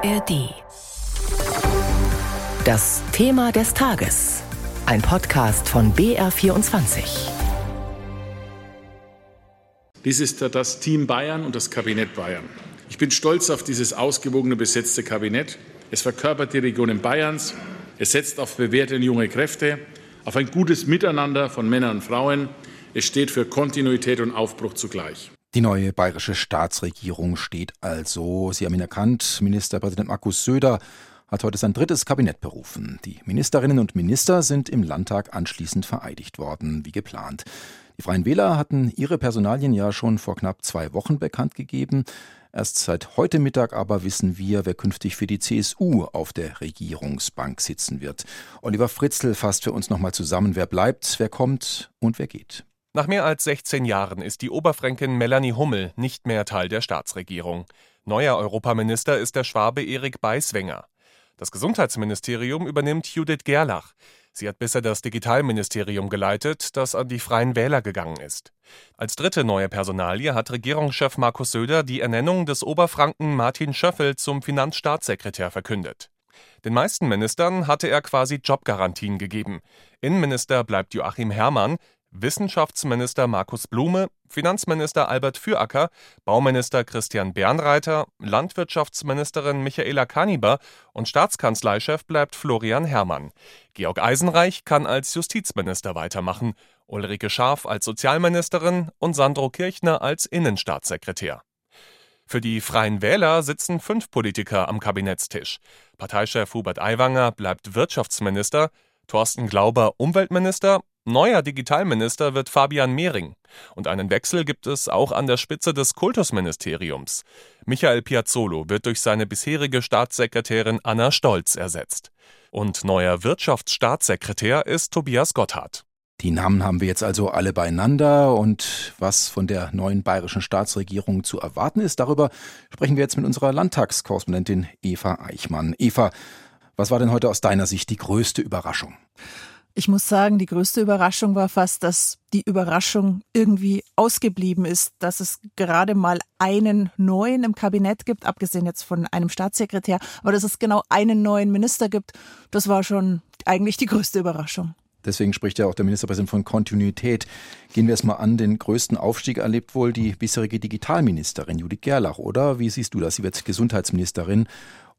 ARD. Das Thema des Tages. Ein Podcast von BR24. Dies ist das Team Bayern und das Kabinett Bayern. Ich bin stolz auf dieses ausgewogene besetzte Kabinett. Es verkörpert die Regionen Bayerns. Es setzt auf bewährte junge Kräfte, auf ein gutes Miteinander von Männern und Frauen. Es steht für Kontinuität und Aufbruch zugleich. Die neue bayerische Staatsregierung steht also. Sie haben ihn erkannt. Ministerpräsident Markus Söder hat heute sein drittes Kabinett berufen. Die Ministerinnen und Minister sind im Landtag anschließend vereidigt worden, wie geplant. Die Freien Wähler hatten ihre Personalien ja schon vor knapp zwei Wochen bekannt gegeben. Erst seit heute Mittag aber wissen wir, wer künftig für die CSU auf der Regierungsbank sitzen wird. Oliver Fritzl fasst für uns nochmal zusammen, wer bleibt, wer kommt und wer geht. Nach mehr als 16 Jahren ist die Oberfränkin Melanie Hummel nicht mehr Teil der Staatsregierung. Neuer Europaminister ist der Schwabe Erik Beiswenger. Das Gesundheitsministerium übernimmt Judith Gerlach. Sie hat bisher das Digitalministerium geleitet, das an die Freien Wähler gegangen ist. Als dritte neue Personalie hat Regierungschef Markus Söder die Ernennung des Oberfranken Martin Schöffel zum Finanzstaatssekretär verkündet. Den meisten Ministern hatte er quasi Jobgarantien gegeben. Innenminister bleibt Joachim Herrmann, Wissenschaftsminister Markus Blume, Finanzminister Albert Füracker, Bauminister Christian Bernreiter, Landwirtschaftsministerin Michaela Kaniber und Staatskanzleichef bleibt Florian Herrmann. Georg Eisenreich kann als Justizminister weitermachen, Ulrike Scharf als Sozialministerin und Sandro Kirchner als Innenstaatssekretär. Für die Freien Wähler sitzen fünf Politiker am Kabinettstisch. Parteichef Hubert Aiwanger bleibt Wirtschaftsminister, Thorsten Glauber Umweltminister Neuer Digitalminister wird Fabian Mehring. Und einen Wechsel gibt es auch an der Spitze des Kultusministeriums. Michael Piazzolo wird durch seine bisherige Staatssekretärin Anna Stolz ersetzt. Und neuer Wirtschaftsstaatssekretär ist Tobias Gotthard. Die Namen haben wir jetzt also alle beieinander und was von der neuen bayerischen Staatsregierung zu erwarten ist, darüber sprechen wir jetzt mit unserer Landtagskorrespondentin Eva Eichmann. Eva, was war denn heute aus deiner Sicht die größte Überraschung? Ich muss sagen, die größte Überraschung war fast, dass die Überraschung irgendwie ausgeblieben ist, dass es gerade mal einen neuen im Kabinett gibt, abgesehen jetzt von einem Staatssekretär, aber dass es genau einen neuen Minister gibt, das war schon eigentlich die größte Überraschung. Deswegen spricht ja auch der Ministerpräsident von Kontinuität. Gehen wir es mal an, den größten Aufstieg erlebt wohl die bisherige Digitalministerin Judith Gerlach, oder? Wie siehst du das? Sie wird Gesundheitsministerin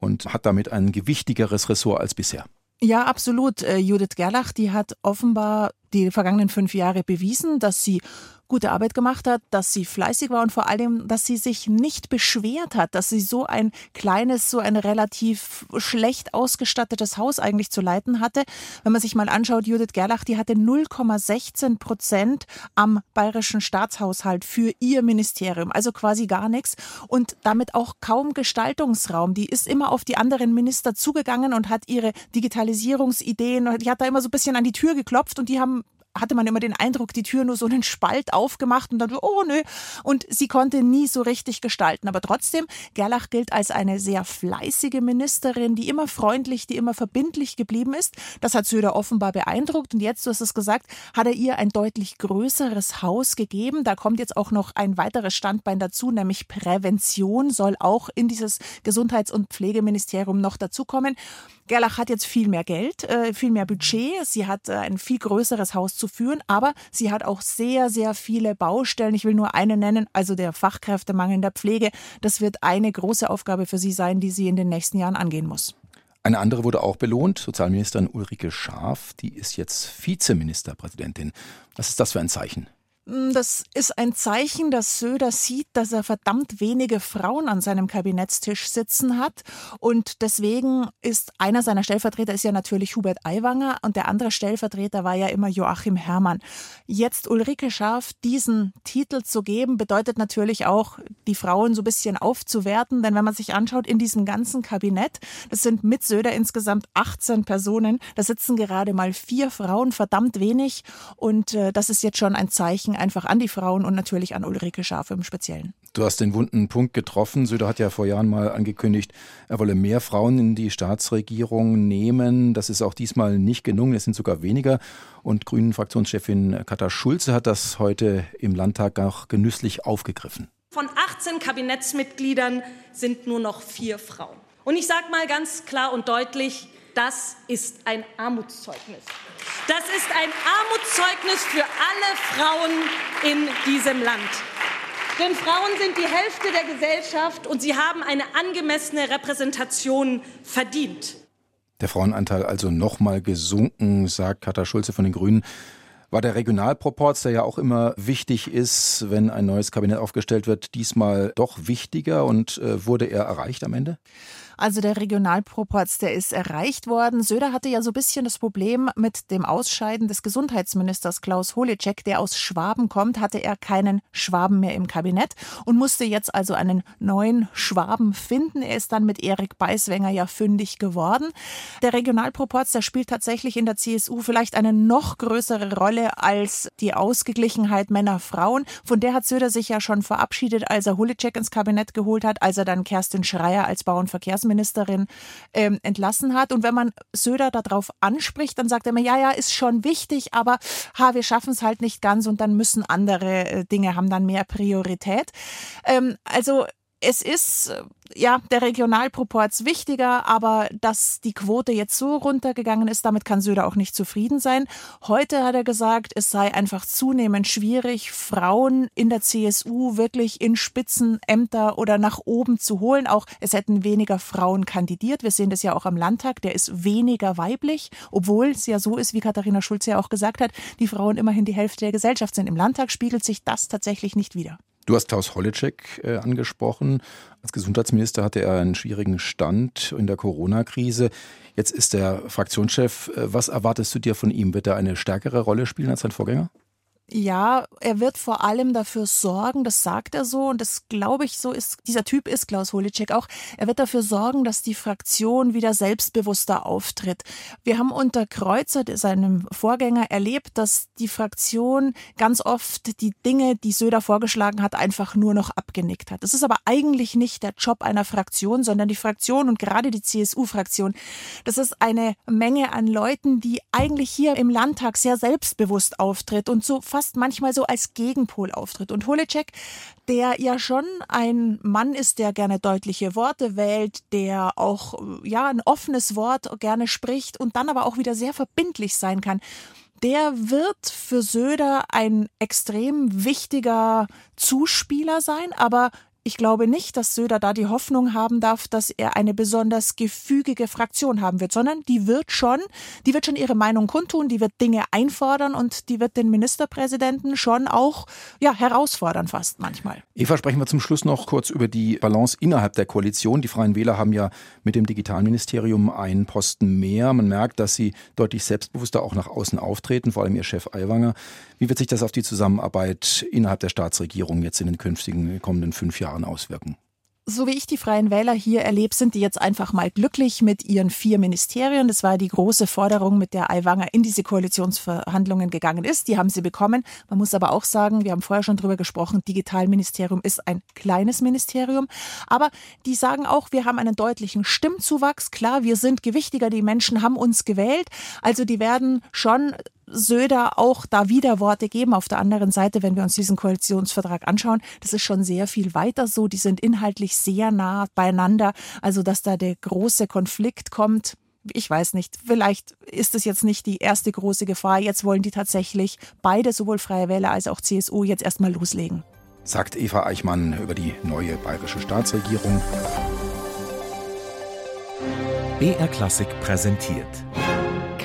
und hat damit ein gewichtigeres Ressort als bisher. Ja, absolut. Äh, Judith Gerlach, die hat offenbar die vergangenen fünf Jahre bewiesen, dass sie gute Arbeit gemacht hat, dass sie fleißig war und vor allem, dass sie sich nicht beschwert hat, dass sie so ein kleines, so ein relativ schlecht ausgestattetes Haus eigentlich zu leiten hatte. Wenn man sich mal anschaut, Judith Gerlach, die hatte 0,16 Prozent am bayerischen Staatshaushalt für ihr Ministerium, also quasi gar nichts und damit auch kaum Gestaltungsraum. Die ist immer auf die anderen Minister zugegangen und hat ihre Digitalisierungsideen, die hat da immer so ein bisschen an die Tür geklopft und die haben hatte man immer den Eindruck, die Tür nur so einen Spalt aufgemacht und dann oh nö. Und sie konnte nie so richtig gestalten. Aber trotzdem, Gerlach gilt als eine sehr fleißige Ministerin, die immer freundlich, die immer verbindlich geblieben ist. Das hat Söder offenbar beeindruckt. Und jetzt, du hast es gesagt, hat er ihr ein deutlich größeres Haus gegeben. Da kommt jetzt auch noch ein weiteres Standbein dazu, nämlich Prävention soll auch in dieses Gesundheits- und Pflegeministerium noch dazukommen. Gerlach hat jetzt viel mehr Geld, äh, viel mehr Budget. Sie hat äh, ein viel größeres Haus zu führen, aber sie hat auch sehr, sehr viele Baustellen. Ich will nur eine nennen, also der Fachkräftemangel in der Pflege. Das wird eine große Aufgabe für sie sein, die sie in den nächsten Jahren angehen muss. Eine andere wurde auch belohnt, Sozialministerin Ulrike Scharf, die ist jetzt Vizeministerpräsidentin. Was ist das für ein Zeichen? Hm, das ist ein Zeichen, dass Söder sieht, dass er verdammt wenige Frauen an seinem Kabinettstisch sitzen hat. Und deswegen ist einer seiner Stellvertreter ist ja natürlich Hubert Aiwanger und der andere Stellvertreter war ja immer Joachim Herrmann. Jetzt Ulrike Scharf diesen Titel zu geben, bedeutet natürlich auch, die Frauen so ein bisschen aufzuwerten. Denn wenn man sich anschaut, in diesem ganzen Kabinett, das sind mit Söder insgesamt 18 Personen, da sitzen gerade mal vier Frauen, verdammt wenig. Und äh, das ist jetzt schon ein Zeichen, einfach an die Frauen und natürlich an Ulrike Schafe im Speziellen. Du hast den wunden Punkt getroffen. Söder hat ja vor Jahren mal angekündigt, er wolle mehr Frauen in die Staatsregierung nehmen. Das ist auch diesmal nicht gelungen. Es sind sogar weniger. Und Grünen-Fraktionschefin Katha Schulze hat das heute im Landtag auch genüsslich aufgegriffen. Von 18 Kabinettsmitgliedern sind nur noch vier Frauen. Und ich sage mal ganz klar und deutlich, das ist ein Armutszeugnis. Das ist ein Armutszeugnis für alle Frauen in diesem Land. Denn Frauen sind die Hälfte der Gesellschaft und sie haben eine angemessene Repräsentation verdient. Der Frauenanteil also nochmal gesunken, sagt Katha Schulze von den Grünen. War der Regionalproporz, der ja auch immer wichtig ist, wenn ein neues Kabinett aufgestellt wird, diesmal doch wichtiger und äh, wurde er erreicht am Ende? Also der Regionalproporz, der ist erreicht worden. Söder hatte ja so ein bisschen das Problem mit dem Ausscheiden des Gesundheitsministers Klaus Holecek, der aus Schwaben kommt, hatte er keinen Schwaben mehr im Kabinett und musste jetzt also einen neuen Schwaben finden. Er ist dann mit Erik Beiswenger ja fündig geworden. Der Regionalproporz, der spielt tatsächlich in der CSU vielleicht eine noch größere Rolle als die Ausgeglichenheit Männer-Frauen. Von der hat Söder sich ja schon verabschiedet, als er Holecek ins Kabinett geholt hat, als er dann Kerstin Schreier als Bauernverkehrs Verkehrsministerin ähm, entlassen hat. Und wenn man Söder darauf anspricht, dann sagt er mir, ja, ja, ist schon wichtig, aber ha, wir schaffen es halt nicht ganz und dann müssen andere äh, Dinge haben dann mehr Priorität. Ähm, also es ist äh, ja der Regionalproporz wichtiger, aber dass die Quote jetzt so runtergegangen ist, damit kann Söder auch nicht zufrieden sein. Heute hat er gesagt, es sei einfach zunehmend schwierig, Frauen in der CSU wirklich in Spitzenämter oder nach oben zu holen. Auch es hätten weniger Frauen kandidiert. Wir sehen das ja auch am Landtag, der ist weniger weiblich, obwohl es ja so ist, wie Katharina Schulze ja auch gesagt hat, die Frauen immerhin die Hälfte der Gesellschaft sind. Im Landtag spiegelt sich das tatsächlich nicht wider. Du hast Klaus Holleczek äh, angesprochen. Als Gesundheitsminister hatte er einen schwierigen Stand in der Corona-Krise. Jetzt ist er Fraktionschef. Äh, was erwartest du dir von ihm? Wird er eine stärkere Rolle spielen als sein Vorgänger? Ja, er wird vor allem dafür sorgen, das sagt er so und das glaube ich so ist, dieser Typ ist Klaus Holicek auch, er wird dafür sorgen, dass die Fraktion wieder selbstbewusster auftritt. Wir haben unter Kreuzer, seinem Vorgänger, erlebt, dass die Fraktion ganz oft die Dinge, die Söder vorgeschlagen hat, einfach nur noch abgenickt hat. Das ist aber eigentlich nicht der Job einer Fraktion, sondern die Fraktion und gerade die CSU-Fraktion, das ist eine Menge an Leuten, die eigentlich hier im Landtag sehr selbstbewusst auftritt und so fast manchmal so als Gegenpol auftritt. Und Holecek, der ja schon ein Mann ist, der gerne deutliche Worte wählt, der auch ja ein offenes Wort gerne spricht und dann aber auch wieder sehr verbindlich sein kann der wird für Söder ein extrem wichtiger Zuspieler sein, aber ich glaube nicht, dass Söder da die Hoffnung haben darf, dass er eine besonders gefügige Fraktion haben wird, sondern die wird schon, die wird schon ihre Meinung kundtun, die wird Dinge einfordern und die wird den Ministerpräsidenten schon auch ja, herausfordern fast manchmal. Eva, sprechen wir zum Schluss noch kurz über die Balance innerhalb der Koalition. Die Freien Wähler haben ja mit dem Digitalministerium einen Posten mehr. Man merkt, dass sie deutlich selbstbewusster auch nach außen auftreten, vor allem ihr Chef Aiwanger. Wie wird sich das auf die Zusammenarbeit innerhalb der Staatsregierung jetzt in den künftigen kommenden fünf Jahren auswirken? so wie ich die Freien Wähler hier erlebe, sind die jetzt einfach mal glücklich mit ihren vier Ministerien. Das war die große Forderung, mit der Aiwanger in diese Koalitionsverhandlungen gegangen ist. Die haben sie bekommen. Man muss aber auch sagen, wir haben vorher schon drüber gesprochen, Digitalministerium ist ein kleines Ministerium. Aber die sagen auch, wir haben einen deutlichen Stimmzuwachs. Klar, wir sind gewichtiger, die Menschen haben uns gewählt. Also die werden schon Söder auch da wieder Worte geben. Auf der anderen Seite, wenn wir uns diesen Koalitionsvertrag anschauen, das ist schon sehr viel weiter so. Die sind inhaltlich sehr nah beieinander. Also, dass da der große Konflikt kommt, ich weiß nicht, vielleicht ist es jetzt nicht die erste große Gefahr. Jetzt wollen die tatsächlich beide, sowohl Freie Wähler als auch CSU, jetzt erstmal loslegen. Sagt Eva Eichmann über die neue bayerische Staatsregierung. BR Klassik präsentiert.